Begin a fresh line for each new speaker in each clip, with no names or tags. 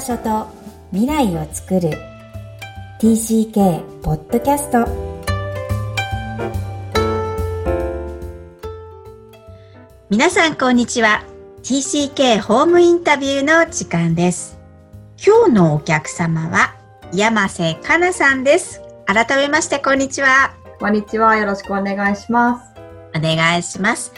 場所と未来を作る。TCK ポッドキャスト皆さんこんにちは。TCK ホームインタビューの時間です。今日のお客様は山瀬かなさんです。改めましてこんにちは。
こんにちは。よろしくお願いします。
お願いします。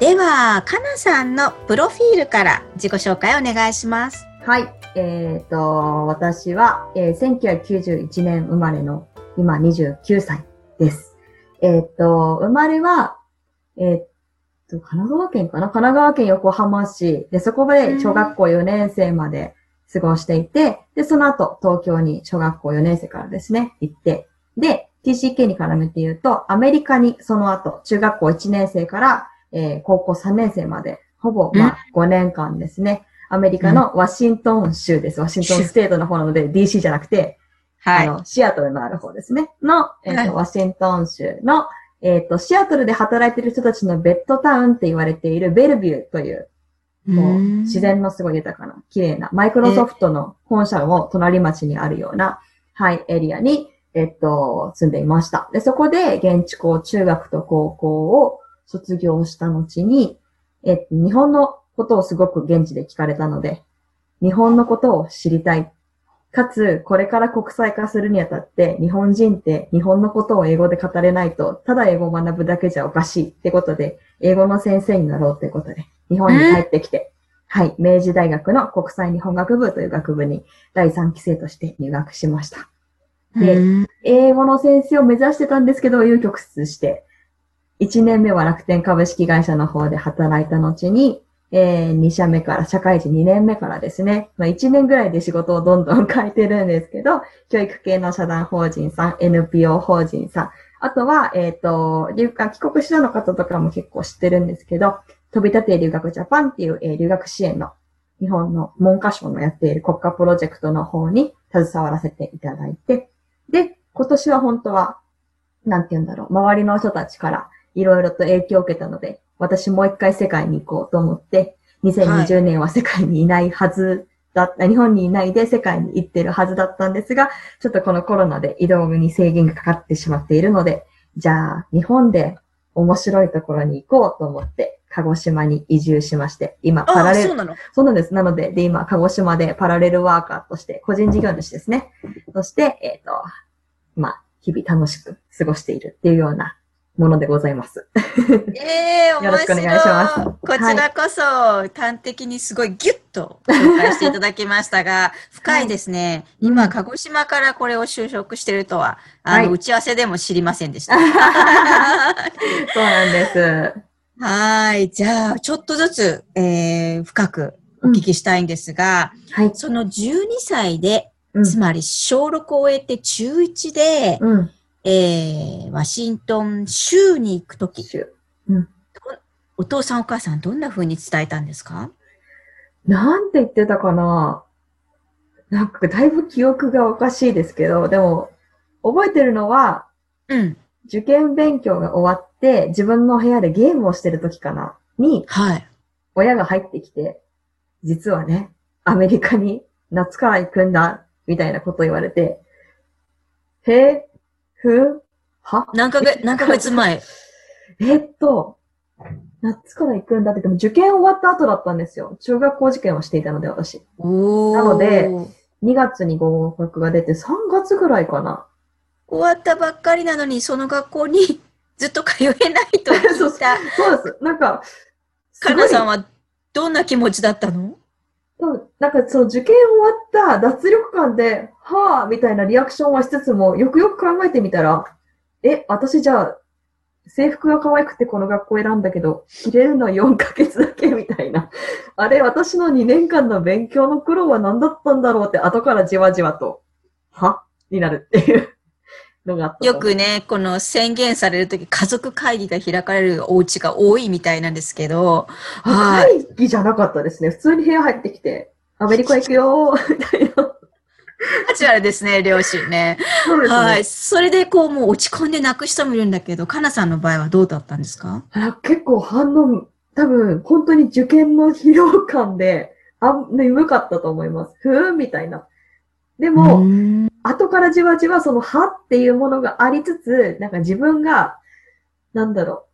では、かなさんのプロフィールから自己紹介お願いします。
はい。えっ、ー、と、私は、えー、1991年生まれの今29歳です。えっ、ー、と、生まれは、えっ、と、神奈川県かな？神奈川県横浜市。で、そこで小学校4年生まで過ごしていて、で、その後東京に小学校4年生からですね、行って、で、TCK に絡めて言うと、アメリカにその後、中学校1年生からえー、高校3年生まで、ほぼ、まあ、5年間ですね。アメリカのワシントン州です。ワシントンステートの方なので、DC じゃなくて、はい。あの、シアトルのある方ですね。の、えっ、ー、と、はい、ワシントン州の、えっ、ー、と、シアトルで働いている人たちのベッドタウンって言われているベルビューという、もう、自然のすごい豊かな、綺麗な、マイクロソフトの本社も隣町にあるような、はい、エリアに、えっと、住んでいました。で、そこで現地校、中学と高校を卒業した後に、えっと、日本のことをすごく現地で聞かれたので、日本のことを知りたい。かつ、これから国際化するにあたって、日本人って日本のことを英語で語れないと、ただ英語を学ぶだけじゃおかしいってことで、英語の先生になろうってことで、日本に帰ってきて、はい、明治大学の国際日本学部という学部に第3期生として入学しました。で、英語の先生を目指してたんですけど、有曲折して、1年目は楽天株式会社の方で働いた後に、えー、2社目から、社会人2年目からですね、まあ、1年ぐらいで仕事をどんどん変えてるんですけど、教育系の社団法人さん、NPO 法人さん、あとは、えっ、ー、と、留学、帰国子女の方とかも結構知ってるんですけど、飛び立て留学ジャパンっていう、えー、留学支援の日本の文科省のやっている国家プロジェクトの方に携わらせていただいて、で、今年は本当は、なんて言うんだろう、周りの人たちから、いろいろと影響を受けたので、私もう一回世界に行こうと思って、2020年は世界にいないはずだった、はい、日本にいないで世界に行ってるはずだったんですが、ちょっとこのコロナで移動に制限がかかってしまっているので、じゃあ日本で面白いところに行こうと思って、鹿児島に移住しまして、今、パラレル、そうなの？そうなんです。なので、で、今、鹿児島でパラレルワーカーとして、個人事業主ですね。そして、えっ、ー、と、まあ、日々楽しく過ごしているっていうようなものでございます。
え えー、よろしくお願いします。こちらこそ、はい、端的にすごいギュッと紹介していただきましたが、深いですね。はい、今、鹿児島からこれを就職してるとは、あの、はい、打ち合わせでも知りませんでした。
そうなんです。
はい。じゃあ、ちょっとずつ、えー、深くお聞きしたいんですが、うん、はい、その12歳で、つまり小6を終えて中1で、うんえー、ワシントン州に行くとき、うん、お父さんお母さんどんな風に伝えたんですか？
なんて言ってたかな。なんかだいぶ記憶がおかしいですけど、でも、覚えてるのは、うん。受験勉強が終わって、自分の部屋でゲームをしてる時かな。に、はい。親が入ってきて、実はね、アメリカに夏から行くんだ、みたいなこと言われて、へえ、ふ？
は？何ヶ月、何ヶ月前？
えっと、夏から行くんだって言っても受験終わった後だったんですよ。中学校受験をしていたので、私。なので、2月に合格が出て3月ぐらいかな。
終わったばっかりなのに、その学校に ずっと通えないと聞いた。
そうそうです。なんか、
かなさんはどんな気持ちだったの？
なんかその受験終わった脱力感で、はぁ、みたいなリアクションはしつつも、よくよく考えてみたら、え、私じゃあ、制服が可愛くてこの学校選んだけど、着れるの4ヶ月だけみたいな。あれ、私の2年間の勉強の苦労は何だったんだろうって後からじわじわと、はになるっていうのが
よくね、この宣言されるとき、家族会議が開かれるお家が多いみたいなんですけど。
会議じゃなかったですね。普通に部屋入ってきて、アメリカ行くよみたいな。
カジュアルですね、両親ね。ね。はい。それでこう、もう落ち込んで泣く人もいるんだけど、かなさんの場合はどうだったんですか？
結構反応、多分、本当に受験の疲労感で、あ、眠かったと思います。ふーんみたいな。でも、後からじわじわその歯っていうものがありつつ、なんか自分が、なんだろう、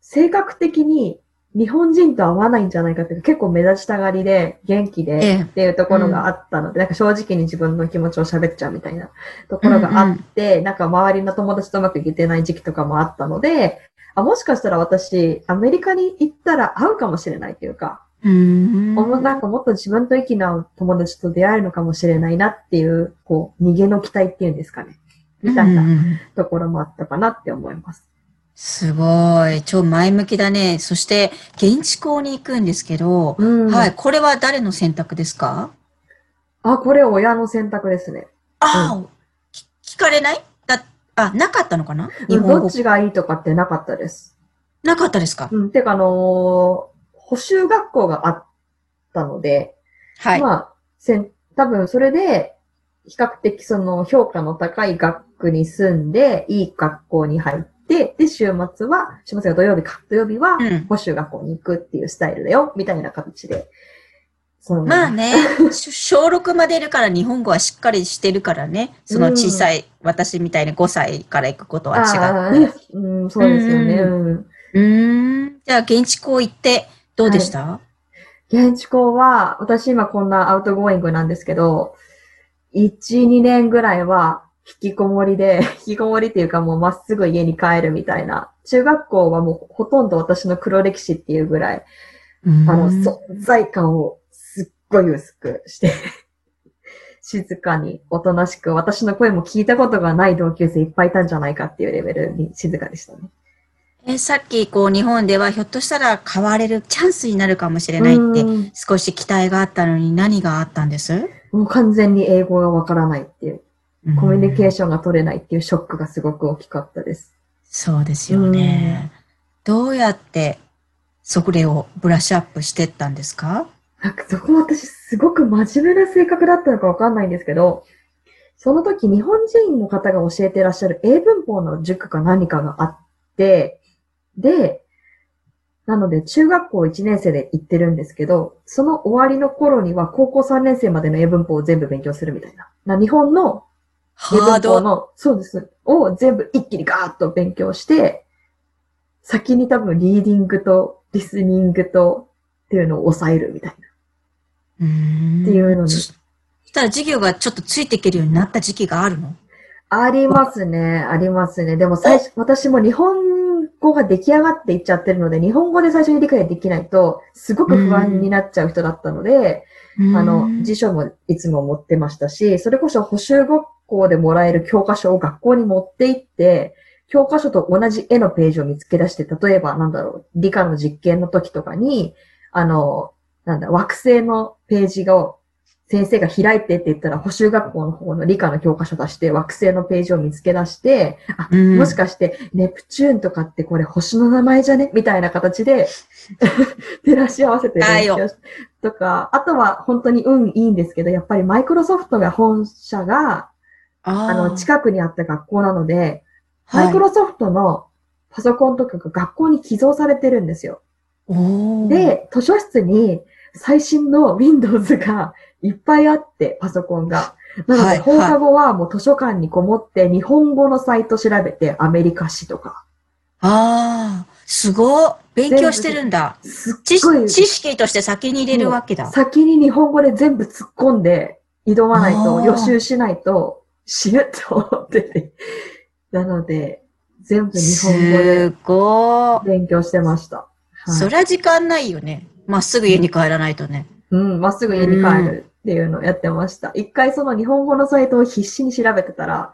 性格的に日本人と合わないんじゃないかっていう結構目立ちたがりで、元気でっていうところがあったので、ええうん、なんか正直に自分の気持ちを喋っちゃうみたいなところがあって、うんうん、なんか周りの友達とうまくいけてない時期とかもあったので、あもしかしたら私、アメリカに行ったら会うかもしれないっていうか、うんなんかもっと自分と息の合う友達と出会えるのかもしれないなっていう、こう、逃げの期待っていうんですかね。みたいなところもあったかなって思います。
すごい。超前向きだね。そして、現地校に行くんですけど、うん、はい。これは誰の選択ですか？
あ、これ親の選択ですね。
ああ、うん、聞かれない？だ、あ、なかったのかな？
どっちがいいとかってなかったです。
なかったですか？
うん。てか、あのー、補習学校があったので、はい。まあ、せん、多分それで、比較的その評価の高い学区に住んで、いい学校に入って、で、で、週末は、週末が土曜日か、土曜日は、補習学校に行くっていうスタイルだよ、みたいな形で。
まあね、小6までいるから日本語はしっかりしてるからね、その小さい、うん、私みたいに5歳から行くことは違
って。うん、そうですよね。う
ん。うんじゃあ、現地校行ってどうでした、は
い、現地校は、私今こんな outgoing なんですけど、1、2年ぐらいは引きこもりで、引きこもりっていうかもうまっすぐ家に帰るみたいな。中学校はもうほとんど私の黒歴史っていうぐらい、あの、存在感をすっごい薄くして静かに、おとなしく、私の声も聞いたことがない同級生いっぱいいたんじゃないかっていうレベルに静かでしたね。
えさっき、こう、日本ではひょっとしたら変われるチャンスになるかもしれないって、少し期待があったのに何があったんです？
もう完全に英語がわからないっていう。コミュニケーションが取れないっていうショックがすごく大きかったです。
そうですよね。どうやってそれをブラッシュアップしてったんですか？
なんかそこ私すごく真面目な性格だったのかわかんないんですけど、その時日本人の方が教えてらっしゃる英文法の塾か何かがあって、で、なので中学校1年生で行ってるんですけど、その終わりの頃には高校3年生までの英文法を全部勉強するみたいな。な日本のハードの、そうです。を全部一気にガーッと勉強して、先に多分リーディングとリスニングとっていうのを抑えるみたいな。っていうのに。そ
したら授業がちょっとついていけるようになった時期があるの？
ありますね、ありますね。でも最初、私も日本語が出来上がっていっちゃってるので、日本語で最初に理解できないと、すごく不安になっちゃう人だったので、あの、辞書もいつも持ってましたし、それこそ補習語校でもらえる教科書を学校に持って行って、教科書と同じ絵のページを見つけ出して、例えばなんだろう、理科の実験の時とかに、あの、なんだ、惑星のページが、先生が開いてって言ったら、補習学校の方の理科の教科書出して、惑星のページを見つけ出して、あ、うん、もしかして、ネプチューンとかってこれ星の名前じゃね？みたいな形で 照らし合わせて勉強しとか、あとは本当に運いいんですけど、やっぱりマイクロソフトが本社が、あの、近くにあった学校なので、マイクロソフトのパソコンとかが学校に寄贈されてるんですよ。で、図書室に最新の Windows がいっぱいあって、パソコンが。なので、放課後はもう図書館にこもって日本語のサイト調べて、アメリカ史とか。
ああ、すごい。勉強してるんだ。知識として先に入れるわけだ。
先に日本語で全部突っ込んで挑まないと、予習しないと、死ぬと思ってて。なので、全部日本語で勉強してました。は
い、そりゃ時間ないよね。まっすぐ家に帰らないとね。
うん、まっすぐ家に帰るっていうのをやってました。一回その日本語のサイトを必死に調べてたら、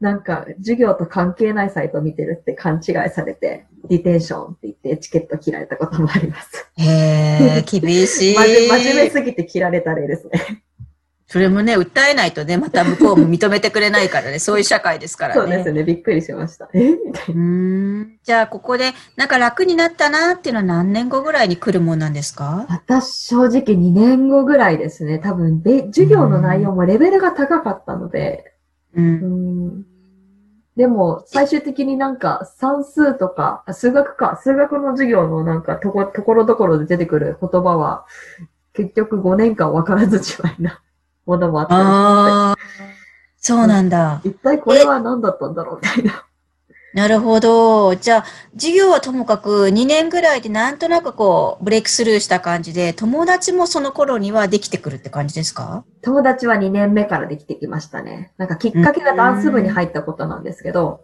なんか授業と関係ないサイトを見てるって勘違いされて、ディテンションって言ってチケット切られたこともあります。
へー、厳しい。
真面目すぎて切られた例ですね。
それもね、訴えないとね、また向こうも認めてくれないからね、そういう社会ですからね。
そうですね、びっくりしました。え？みたいな。う
ん。じゃあ、ここで、なんか楽になったなっていうのは何年後ぐらいに来るもんなんですか？
私、正直2年後ぐらいですね。多分、で、授業の内容もレベルが高かったので、うん。うんでも、最終的になんか算数とか、数学か、数学の授業のなんかとこ、ところどころで出てくる言葉は、結局5年間分からずじまいなものもあったりああ、
そうなんだ。
一体これは何だったんだろうみたいな。
なるほど。じゃあ、授業はともかく2年ぐらいでなんとなくこう、ブレイクスルーした感じで、友達もその頃にはできてくるって感じですか？
友達は2年目からできてきましたね。なんかきっかけがダンス部に入ったことなんですけど、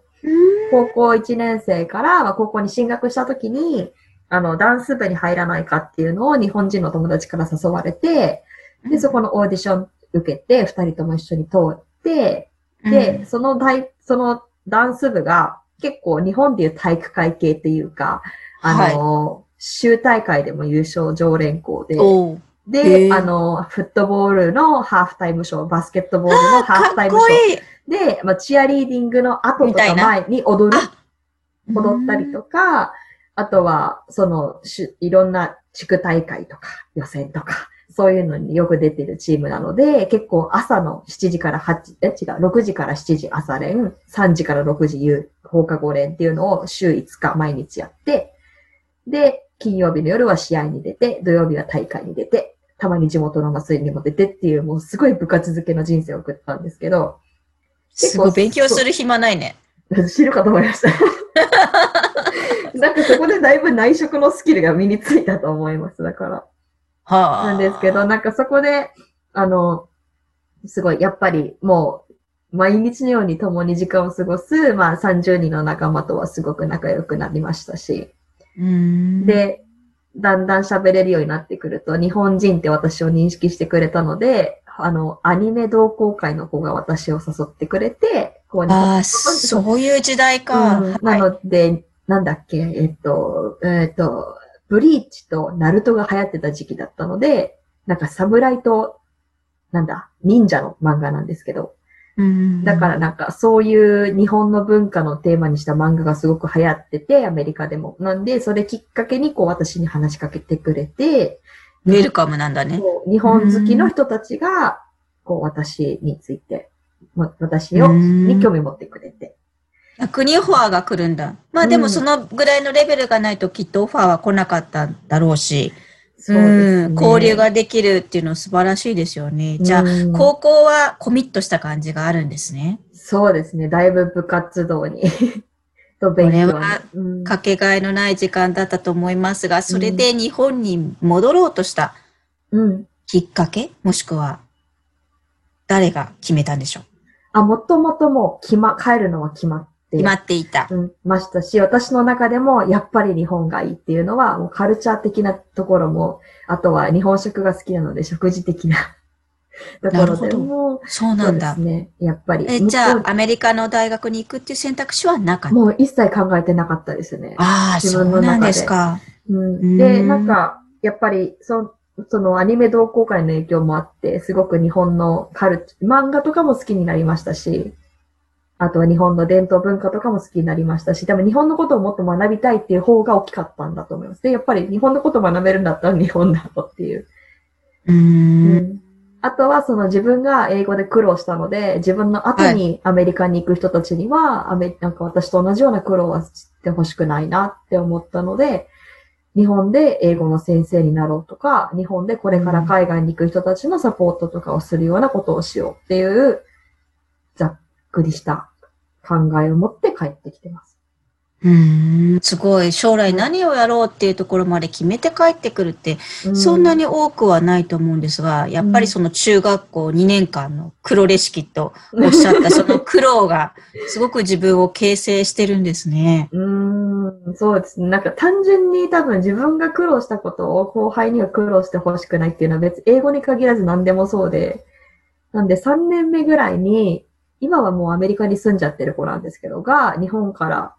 高校1年生から、まあ、高校に進学した時に、あの、ダンス部に入らないかっていうのを日本人の友達から誘われて、で、そこのオーディション受けて、二人とも一緒に通って、で、その大、そのダンス部が結構日本でいう体育会系っていうか、あの、はい、州大会でも優勝常連校で、で、あの、フットボールのハーフタイムショー、バスケットボールのハーフタイムショー。で、まあ、チアリーディングの後とか前に踊る。踊ったりとか、あとは、その、いろんな地区大会とか、予選とか、そういうのによく出てるチームなので、結構朝の7時から8、え、違う、6時から7時朝練、3時から6時夕、放課後練っていうのを週5日毎日やって、で、金曜日の夜は試合に出て、土曜日は大会に出て、たまに地元の祭りにも出てっていう、もうすごい部活付けの人生を送ったんですけど。
すごい勉強する暇ないね。
知るかと思いました。なんかそこでだいぶ内職のスキルが身についたと思います、だから。はあ。なんですけど、なんかそこで、あの、すごい、やっぱりもう、毎日のように共に時間を過ごす、まあ30人の仲間とはすごく仲良くなりましたし。で、だんだん喋れるようになってくると、日本人って私を認識してくれたので、あの、アニメ同好会の子が私を誘ってくれて、
こうああ、そういう時代か。
うん、なので、なんだっけ、えっと、えっと、ブリーチとナルトが流行ってた時期だったので、なんか侍と、なんだ、忍者の漫画なんですけど、だからなんかそういう日本の文化のテーマにした漫画がすごく流行ってて、アメリカでも。なんで、それきっかけにこう私に話しかけてくれて、
ウェルカムなんだね。
日本好きの人たちが、こう私について、私を、に興味持ってくれて。
逆にオファーが来るんだ。まあでもそのぐらいのレベルがないときっとオファーは来なかったんだろうし。そうですね、交流ができるっていうのは素晴らしいですよね。じゃあ、高校はコミットした感じがあるんですね。
そうですね。だいぶ部活動に
と勉強これはかけがえのない時間だったと思いますが、それで日本に戻ろうとしたきっかけ、もしくは誰が決めたんでしょう？
あ、もともともう決ま、帰るのは決まっ
決まっていた。
うん、ましたし、私の中でもやっぱり日本がいいっていうのは、もうカルチャー的なところも、あとは日本食が好きなので食事的な ところでも、
そうなんだ。
ね。やっぱり。
え、じゃあ、アメリカの大学に行くっていう選択肢はなかった？
もう一切考えてなかったですね。
ああ、自分の中で。そうなんですか。
うん、で、なんか、やっぱり、そそのアニメ同好会の影響もあって、すごく日本のカルチ、漫画とかも好きになりましたし、あとは日本の伝統文化とかも好きになりましたし、でも日本のことをもっと学びたいっていう方が大きかったんだと思います。で、やっぱり日本のことを学べるんだったら日本だとっていう。
うん、
あとはその自分が英語で苦労したので、自分の後にアメリカに行く人たちには、アメなんか私と同じような苦労はしてほしくないなって思ったので、日本で英語の先生になろうとか、日本でこれから海外に行く人たちのサポートとかをするようなことをしようっていう、くりした考えを持って帰ってきてます。
うん、すごい。将来何をやろうっていうところまで決めて帰ってくるって、そんなに多くはないと思うんですが、やっぱりその中学校2年間の黒レシキとおっしゃった その苦労が、すごく自分を形成してるんですね。
うん、そうですね。なんか単純に多分自分が苦労したことを後輩には苦労してほしくないっていうのは別、英語に限らず何でもそうで、なんで3年目ぐらいに、今はもうアメリカに住んじゃってる子なんですけどが、日本から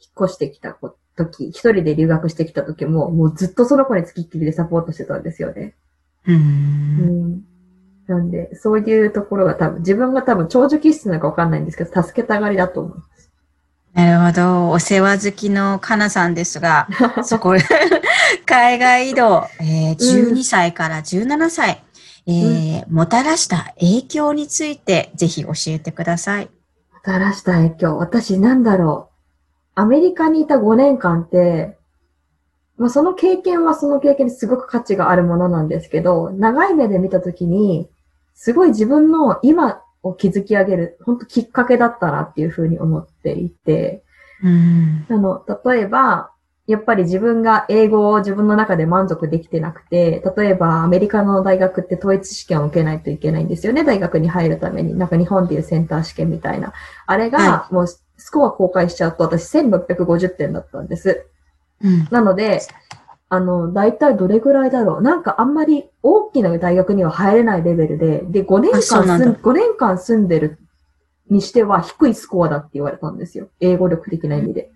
引っ越してきた時、一人で留学してきた時も、もうずっとその子に付きっきりでサポートしてたんですよね。
うん。
なんで、そういうところが多分、自分が多分長寿気質なのかわかんないんですけど、助けたがりだと思います。
なるほど。お世話好きのかなさんですが、そこ、海外移動、えー、12歳から17歳、うん、えー、もたらした影響について、ぜひ教えてください。
もたらした影響。私なんだろう。アメリカにいた5年間って、まあ、その経験はその経験にすごく価値があるものなんですけど、長い目で見たときに、すごい自分の今を築き上げる、本当きっかけだったなっていうふうに思っていて、
うん、
あの、例えば、やっぱり自分が英語を自分の中で満足できてなくて、例えばアメリカの大学って統一試験を受けないといけないんですよね、大学に入るために。なんか日本でいうセンター試験みたいな。あれが、もうスコア公開しちゃうと私1650点だったんです。
うん、
なので、あの、大体どれぐらいだろう。なんかあんまり大きな大学には入れないレベルで、で、5年間住ん、5年間住んでるにしては低いスコアだって言われたんですよ。英語力的な意味で。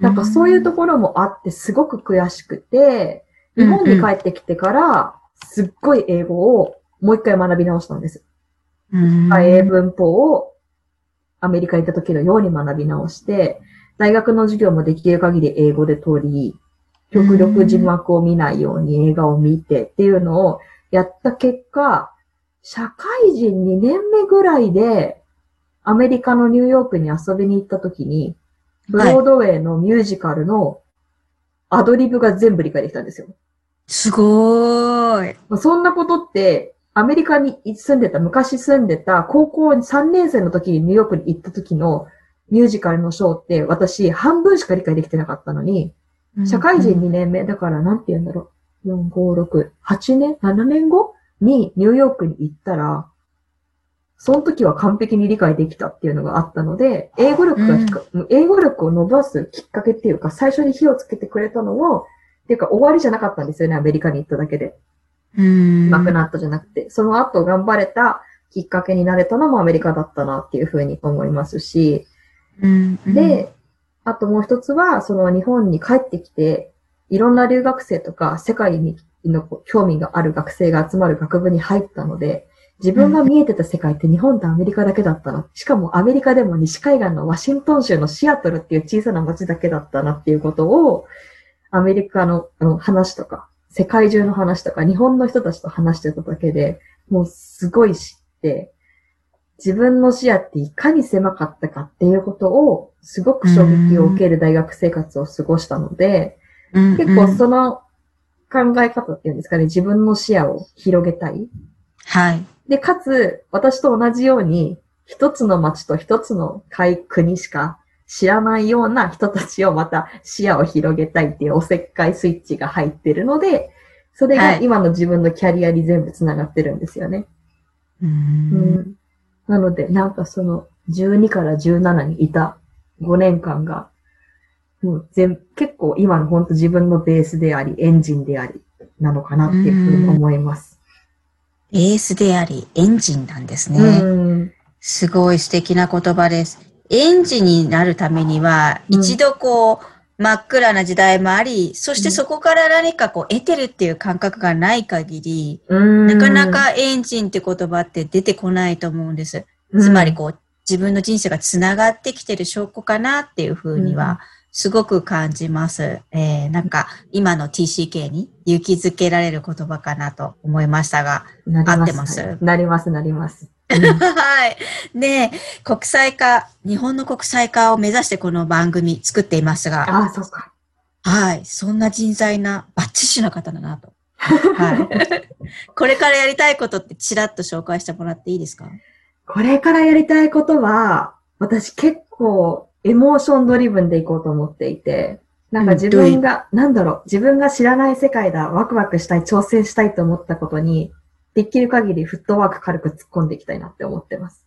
なんかそういうところもあってすごく悔しくて、日本に帰ってきてから、すっごい英語をもう一回学び直したんです。
うん、
英文法をアメリカに行った時のように学び直して、大学の授業もできる限り英語で取り、極力字幕を見ないように映画を見てっていうのをやった結果、社会人2年目ぐらいで、アメリカのニューヨークに遊びに行った時に、ブロードウェイのミュージカルのアドリブが全部理解できたんですよ。
すごーい。
そんなことって、アメリカに住んでた、昔住んでた、高校3年生の時にニューヨークに行った時のミュージカルのショーって私半分しか理解できてなかったのに、社会人2年目、だからなんて言うんだろう。4、5、6、8年 ?7 年後にニューヨークに行ったら、その時は完璧に理解できたっていうのがあったので、英語力が、うん、英語力を伸ばすきっかけっていうか、最初に火をつけてくれたのを、っていうか終わりじゃなかったんですよね、アメリカに行っただけで。
うん。
なくなったじゃなくて、その後頑張れたきっかけになれたのもアメリカだったなっていうふうに思いますし、
うん、
で、あともう一つは、その日本に帰ってきて、いろんな留学生とか世界にの興味がある学生が集まる学部に入ったので、自分が見えてた世界って日本とアメリカだけだったな。しかもアメリカでも西海岸のワシントン州のシアトルっていう小さな街だけだったなっていうことを、アメリカのあの話とか、世界中の話とか、日本の人たちと話してただけで、もうすごい知って、自分の視野っていかに狭かったかっていうことを、すごく衝撃を受ける大学生活を過ごしたので、結構その考え方っていうんですかね、自分の視野を広げたい。
はい。
で、かつ、私と同じように、一つの町と一つの国しか知らないような人たちをまた視野を広げたいっていうおせっかいスイッチが入ってるので、それが今の自分のキャリアに全部繋がってるんですよね。
うん、
なので、なんかその12から17にいた5年間が、もう全、結構今の本当自分のベースであり、エンジンであり、なのかなっていうふうに思います。
ベースであり、エンジンなんですね。すごい素敵な言葉です。エンジンになるためには、一度こう、真っ暗な時代もあり、そしてそこから何かこう得てるっていう感覚がない限り、なかなかエンジンって言葉って出てこないと思うんです。つまりこう、自分の人生が繋がってきてる証拠かなっていうふうには、すごく感じます。えー、なんか、今の TCK に勇気づけられる言葉かなと思いましたが、合ってます？
なります、なります。
はい。で、国際化、日本の国際化を目指してこの番組作っていますが。
ああ、そうか。
はい。そんな人材な、バッチシな方だなと。はい。これからやりたいことってちらっと紹介してもらっていいですか？
これからやりたいことは、私結構エモーションドリブンでいこうと思っていて、なんか自分が、うん、なんだろう、自分が知らない世界だ、ワクワクしたい、挑戦したいと思ったことに、できる限りフットワーク軽く突っ込んでいきたいなって思ってます。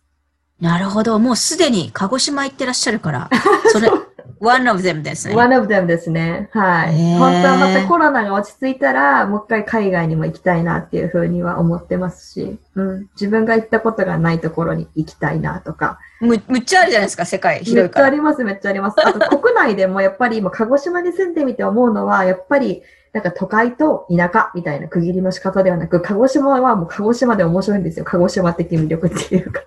なるほど。もうすでに鹿児島行ってらっしゃるから、それ、one of them ですね。
one of them ですね。はい。本当はまたコロナが落ち着いたら、もう一回海外にも行きたいなっていうふうには思ってますし、うん。自分が行ったことがないところに行きたいなとか。
む、むっちゃあるじゃないですか、世界広
いから。めっちゃあります、めっちゃあります。あと国内でもやっぱり今、鹿児島に住んでみて思うのは、やっぱり、なんか都会と田舎みたいな区切りの仕方ではなく、鹿児島はもう鹿児島で面白いんですよ。鹿児島的魅力っていうか。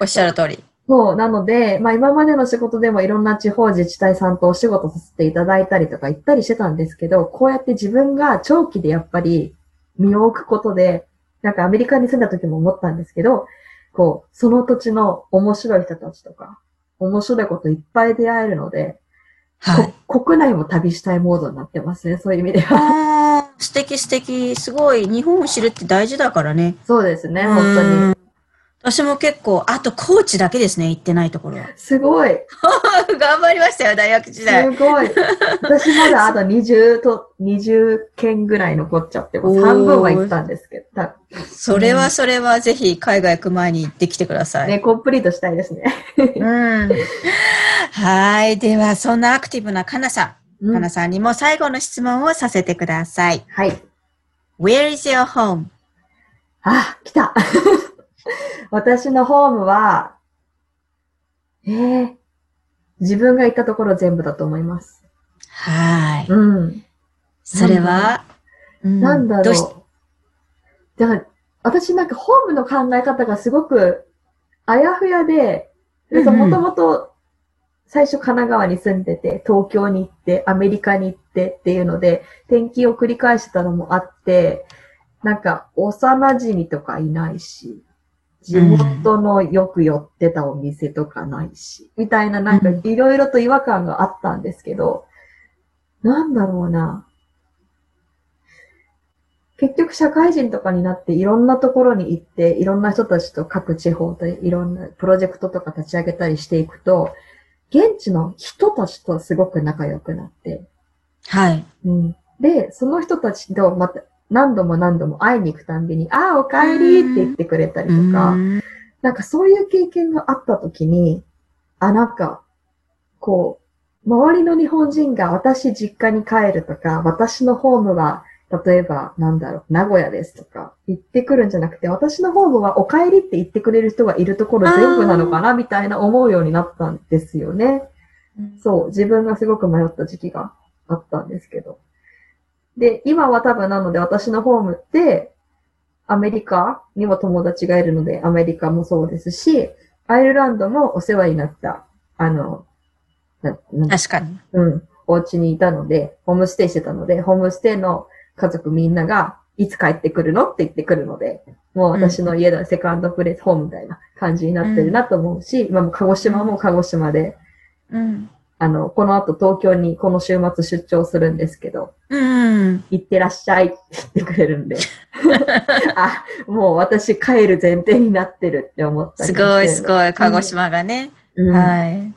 おっしゃる通り。
そう、なので、まあ今までの仕事でもいろんな地方自治体さんとお仕事させていただいたりとか行ったりしてたんですけど、こうやって自分が長期でやっぱり身を置くことで、なんかアメリカに住んだ時も思ったんですけど、こう、その土地の面白い人たちとか、面白いこといっぱい出会えるので、はい、国内も旅したいモードになってますね、そういう意味では。
素敵素敵。すごい、日本を知るって大事だからね。
そうですね、本当に。
私も結構、あと高知だけですね、行ってないところは。
すごい。
頑張りましたよ、大学時代。
すごい。私まだあと20と、20件ぐらい残っちゃって、も半分は行ったんですけど。
それはそれはぜひ海外行く前に行ってきてください。
ね、コンプリートしたいですね。
うん。はい。では、そんなアクティブなかなさん。かなさんにも最後の質問をさせてください。
はい。
Where is your home?
あ、来た。私のホームは、ええー、自分が行ったところ全部だと思います。
はい。
うん。
それは、
なんだろう。だから、私なんかホームの考え方がすごくあやふやで、もともと最初神奈川に住んでて、東京に行って、アメリカに行ってっていうので、転勤を繰り返してたのもあって、なんか幼馴染とかいないし、地元のよく寄ってたお店とかないし、みたいななんかいろいろと違和感があったんですけど、なんだろうな。結局社会人とかになっていろんなところに行って、いろんな人たちと各地方でいろんなプロジェクトとか立ち上げたりしていくと、現地の人たちとすごく仲良くなって。
はい。
うん。で、その人たちとまた何度も何度も会いに行くたんびに、ああ、お帰りって言ってくれたりとか、なんかそういう経験があった時に、あ、なんか、こう、周りの日本人が私実家に帰るとか、私のホームは、例えば、なんだろう、名古屋ですとか、言ってくるんじゃなくて、私のホームはお帰りって言ってくれる人がいるところ全部なのかな、みたいな思うようになったんですよね。そう、自分がすごく迷った時期があったんですけど。で、今は多分なので私のホームって、アメリカにも友達がいるので、アメリカもそうですし、アイルランドもお世話になった、あの、
確かに。
うん。お家にいたので、ホームステイしてたので、ホームステイの家族みんなが、いつ帰ってくるのって言ってくるので、もう私の家のセカンドプレイスホームみたいな感じになってるなと思うし、うん、今も鹿児島も鹿児島で、
うん、
あの、この後東京にこの週末出張するんですけど、
うん。
行ってらっしゃいって言ってくれるんで、あ、もう私帰る前提になってるって思った
すごいすごい、鹿児島がね。うん、はい。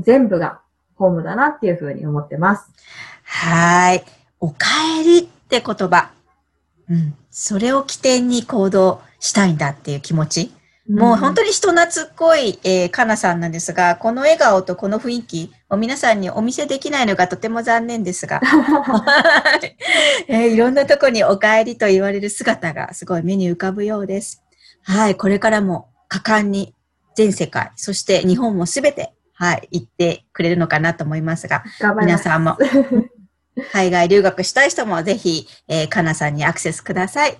全部がホームだなっていうふうに思ってます。
はい。お帰りって言葉。うん。それを起点に行動したいんだっていう気持ち。もう本当に人懐っこい、えー、かなさんなんですが、この笑顔とこの雰囲気を皆さんにお見せできないのがとても残念ですが、えー、いろんなとこにお帰りと言われる姿がすごい目に浮かぶようです。はい、これからも果敢に全世界、そして日本もすべて、はい、行ってくれるのかなと思いますが、皆さんも海外留学したい人もぜひ、えー、かなさんにアクセスください。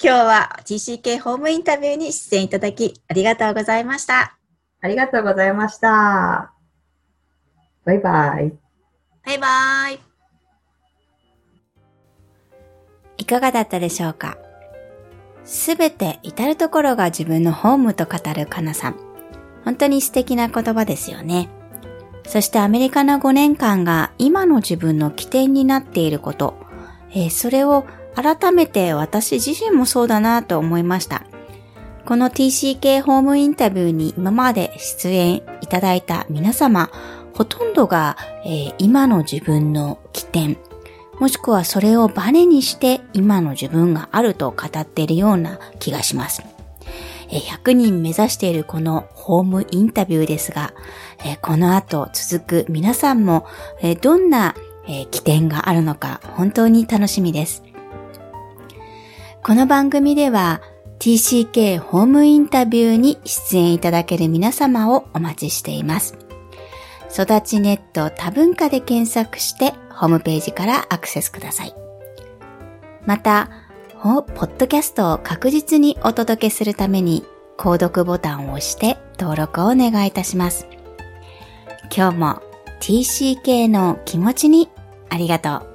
今日は TCK ホームインタビューに出演いただきありがとうございました。
ありがとうございました。バイバイ。
バイバイ。いかがだったでしょうか？すべて至るところが自分のホームと語るかなさん。本当に素敵な言葉ですよね。そしてアメリカの5年間が今の自分の起点になっていること、えー、それを改めて私自身もそうだなと思いました。この TCK ホームインタビューに今まで出演いただいた皆様、ほとんどが、えー、今の自分の起点、もしくはそれをバネにして今の自分があると語っているような気がします。100人目指しているこのホームインタビューですが、この後続く皆さんもどんな起点があるのか本当に楽しみです。この番組では TCK ホームインタビューに出演いただける皆様をお待ちしています。育ちネット多文化で検索してホームページからアクセスください。また、ポッドキャストを確実にお届けするために購読ボタンを押して登録をお願いいたします。今日も TCK の気持ちにありがとう。